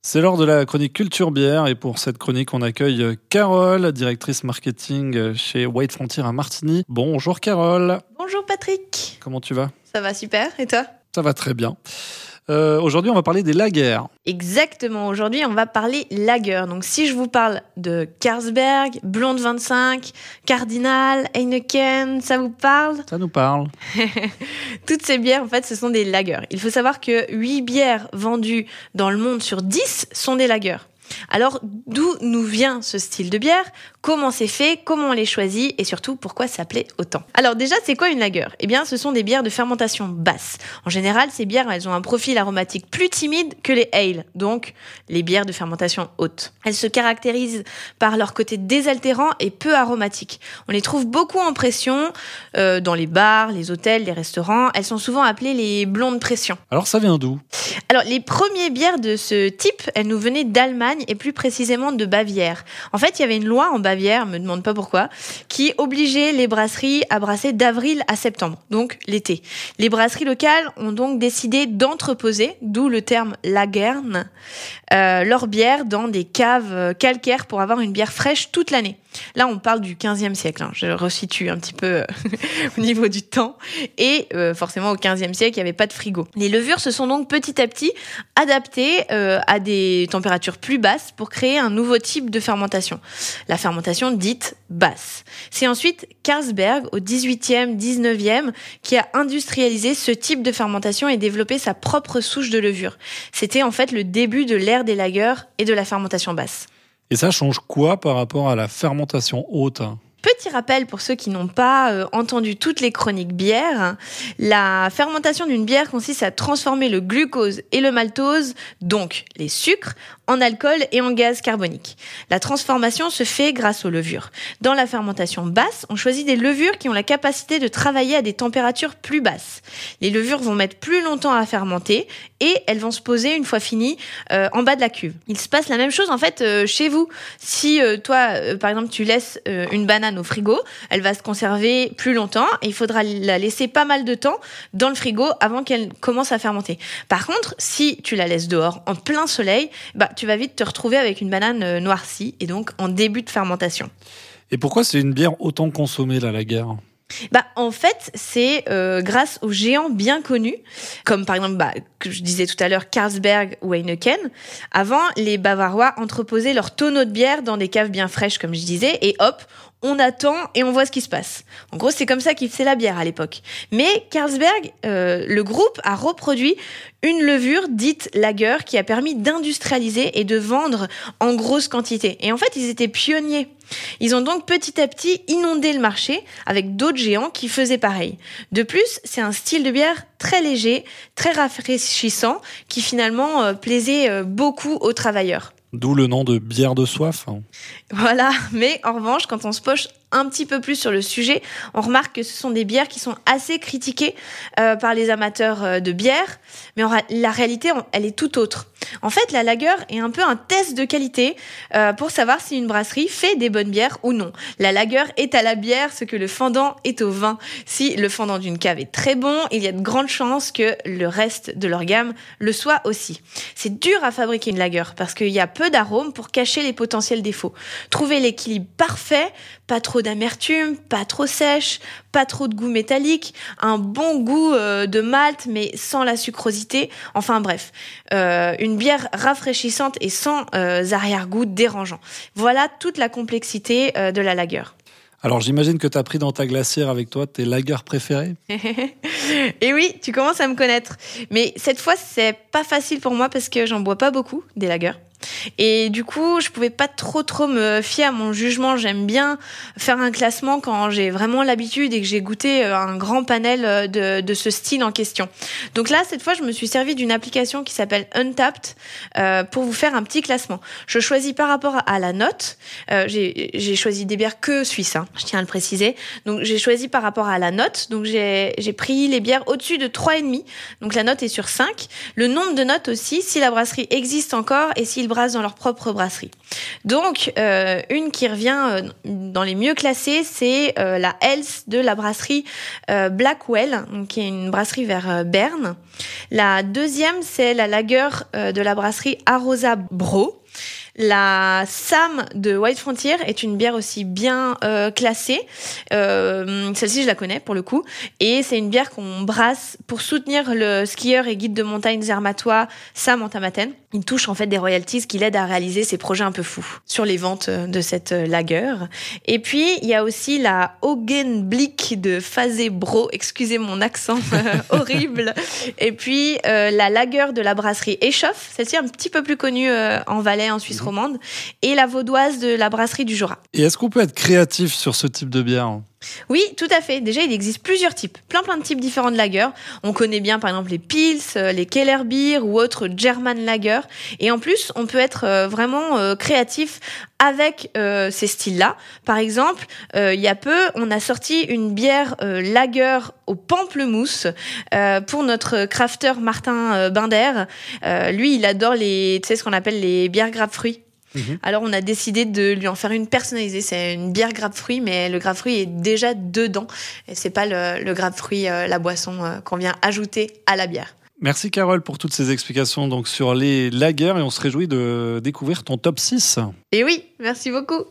C'est l'heure de la chronique Culture Bière et pour cette chronique, on accueille Carole, directrice marketing chez White Frontier à Martigny. Bonjour Carole. Bonjour Patrick. Comment tu vas? Ça va super et toi? Ça va très bien. Euh, aujourd'hui, on va parler des lagers. Exactement, aujourd'hui, on va parler lager. Donc, si je vous parle de Carlsberg, Blonde 25, Cardinal, Heineken, ça vous parle? Ça nous parle. Toutes ces bières, en fait, ce sont des lagers. Il faut savoir que 8 bières vendues dans le monde sur 10 sont des lagers. Alors, d'où nous vient ce style de bière? Comment c'est fait Comment on les choisit Et surtout, pourquoi ça plaît autant Alors déjà, c'est quoi une lager Eh bien, ce sont des bières de fermentation basse. En général, ces bières, elles ont un profil aromatique plus timide que les ale, donc les bières de fermentation haute. Elles se caractérisent par leur côté désaltérant et peu aromatique. On les trouve beaucoup en pression euh, dans les bars, les hôtels, les restaurants. Elles sont souvent appelées les blondes pression. Alors, ça vient d'où? Alors, les premières bières de ce type, elles nous venaient d'Allemagne et plus précisément de Bavière. En fait, il y avait une loi en Bavière, me demande pas pourquoi, qui obligeait les brasseries à brasser d'avril à septembre, donc l'été. Les brasseries locales ont donc décidé d'entreposer, d'où le terme lagerne, euh, leur bière dans des caves calcaires pour avoir une bière fraîche toute l'année. Là, on parle du 15e siècle. Hein. Je resitue un petit peu euh, au niveau du temps. Et euh, forcément, au 15e siècle, il n'y avait pas de frigo. Les levures se sont donc petit à petit adaptées euh, à des températures plus basses pour créer un nouveau type de fermentation. La fermentation dite basse. C'est ensuite Carlsberg, au 18e, 19e, qui a industrialisé ce type de fermentation et développé sa propre souche de levure. C'était en fait le début de l'ère des lagers et de la fermentation basse. Et ça change quoi par rapport à la fermentation haute? Petit rappel pour ceux qui n'ont pas euh, entendu toutes les chroniques bières, la fermentation d'une bière consiste à transformer le glucose et le maltose, donc les sucres, en alcool et en gaz carbonique. La transformation se fait grâce aux levures. Dans la fermentation basse, on choisit des levures qui ont la capacité de travailler à des températures plus basses. Les levures vont mettre plus longtemps à fermenter et elles vont se poser une fois finies euh, en bas de la cuve. Il se passe la même chose en fait euh, chez vous. Si toi, par exemple, tu laisses une banane au frigo, elle va se conserver plus longtemps et il faudra la laisser pas mal de temps dans le frigo avant qu'elle commence à fermenter. Par contre, si tu la laisses dehors en plein soleil, bah tu vas vite te retrouver avec une banane euh, noircie et donc en début de fermentation. Et pourquoi c'est une bière autant consommée, la lager Bah, en fait, c'est euh, grâce aux géants bien connus, comme par exemple, bah, que je disais tout à l'heure, Carlsberg ou Heineken. Avant, les Bavarois entreposaient leurs tonneaux de bière dans des caves bien fraîches, comme je disais, et hop, on attend et on voit ce qui se passe. En gros, c'est comme ça qu'ils faisaient la bière à l'époque. Mais Carlsberg, euh, le groupe a reproduit une levure dite lager qui a permis d'industrialiser et de vendre en grosse quantité. Et en fait, ils étaient pionniers. Ils ont donc petit à petit inondé le marché avec d'autres géants qui faisaient pareil. De plus, c'est un style de bière très léger, très rafraîchissant, qui finalement euh, plaisait euh, beaucoup aux travailleurs. D'où le nom de bière de soif. Voilà, mais en revanche, quand on se poche un petit peu plus sur le sujet, on remarque que ce sont des bières qui sont assez critiquées euh, par les amateurs euh, de bière, mais en, la réalité, elle est tout autre. En fait, la lager est un peu un test de qualité euh, pour savoir si une brasserie fait des bonnes bières ou non. La lager est à la bière ce que le fendant est au vin. Si le fendant d'une cave est très bon, il y a de grandes chances que le reste de leur gamme le soit aussi. C'est dur à fabriquer une lager parce qu'il y a peu d'arômes pour cacher les potentiels défauts. Trouver l'équilibre parfait, pas trop d'amertume, pas trop sèche, pas trop de goût métallique, un bon goût euh, de malt mais sans la sucrosité. Enfin bref, euh, une bière rafraîchissante et sans euh, arrière-goût dérangeant. Voilà toute la complexité de la lager. Alors j'imagine que tu as pris dans ta glacière avec toi tes lagers préférés Et oui, tu commences à me connaître. Mais cette fois, c'est pas facile pour moi parce que j'en bois pas beaucoup des lagers. Et du coup, je pouvais pas trop trop me fier à mon jugement. J'aime bien faire un classement quand j'ai vraiment l'habitude et que j'ai goûté euh, un grand panel euh, de, de ce style en question. Donc là, cette fois, je me suis servi d'une application qui s'appelle Untapped euh, pour vous faire un petit classement. Je choisis par rapport à la note. J'ai choisi des bières que suisses, hein, je tiens à le préciser. Donc j'ai choisi par rapport à la note. Donc j'ai pris les bières au-dessus de 3,5. Donc la note est sur 5. Le nombre de notes aussi, si la brasserie existe encore et s'il brasse dans leur propre brasserie. Donc, euh, une qui revient euh, dans les mieux classées, c'est euh, la Else de la brasserie Blackwell, qui est une brasserie vers Berne. La deuxième, c'est la Lager de la brasserie Arosa Bro. La Sam de White Frontier est une bière aussi bien euh, classée. Euh, celle-ci, je la connais pour le coup. Et c'est une bière qu'on brasse pour soutenir le skieur et guide de montagne zermatois Sam Antamaten. Il touche en fait des royalties qui l'aident à réaliser ses projets un peu fous sur les ventes de cette euh, lager. Et puis, il y a aussi la Blick de Phasé Bro. Excusez mon accent horrible. Et puis, la lager de la brasserie Échauffe. Celle-ci un petit peu plus connue en Valais, en Suisse et la vaudoise de la brasserie du Jura. Et est-ce qu'on peut être créatif sur ce type de bière oui, tout à fait. Déjà, il existe plusieurs types, plein plein de types différents de lager. On connaît bien par exemple les Pils, euh, les Keller Beer ou autres German lager. Et en plus, on peut être euh, vraiment euh, créatif avec ces styles-là. Par exemple, il y a peu, on a sorti une bière lager au pamplemousse pour notre crafter Martin Binder. lui, il adore les, tu sais ce qu'on appelle les bières grappes fruits. Mhm. Alors on a décidé de lui en faire une personnalisée. C'est une bière grappe fruit, mais le grappe fruit est déjà dedans. Et c'est pas le, le grappe fruit, euh, la boisson euh, qu'on vient ajouter à la bière. Merci Carole pour toutes ces explications donc sur les lagers et on se réjouit de découvrir ton top 6. Et oui, merci beaucoup.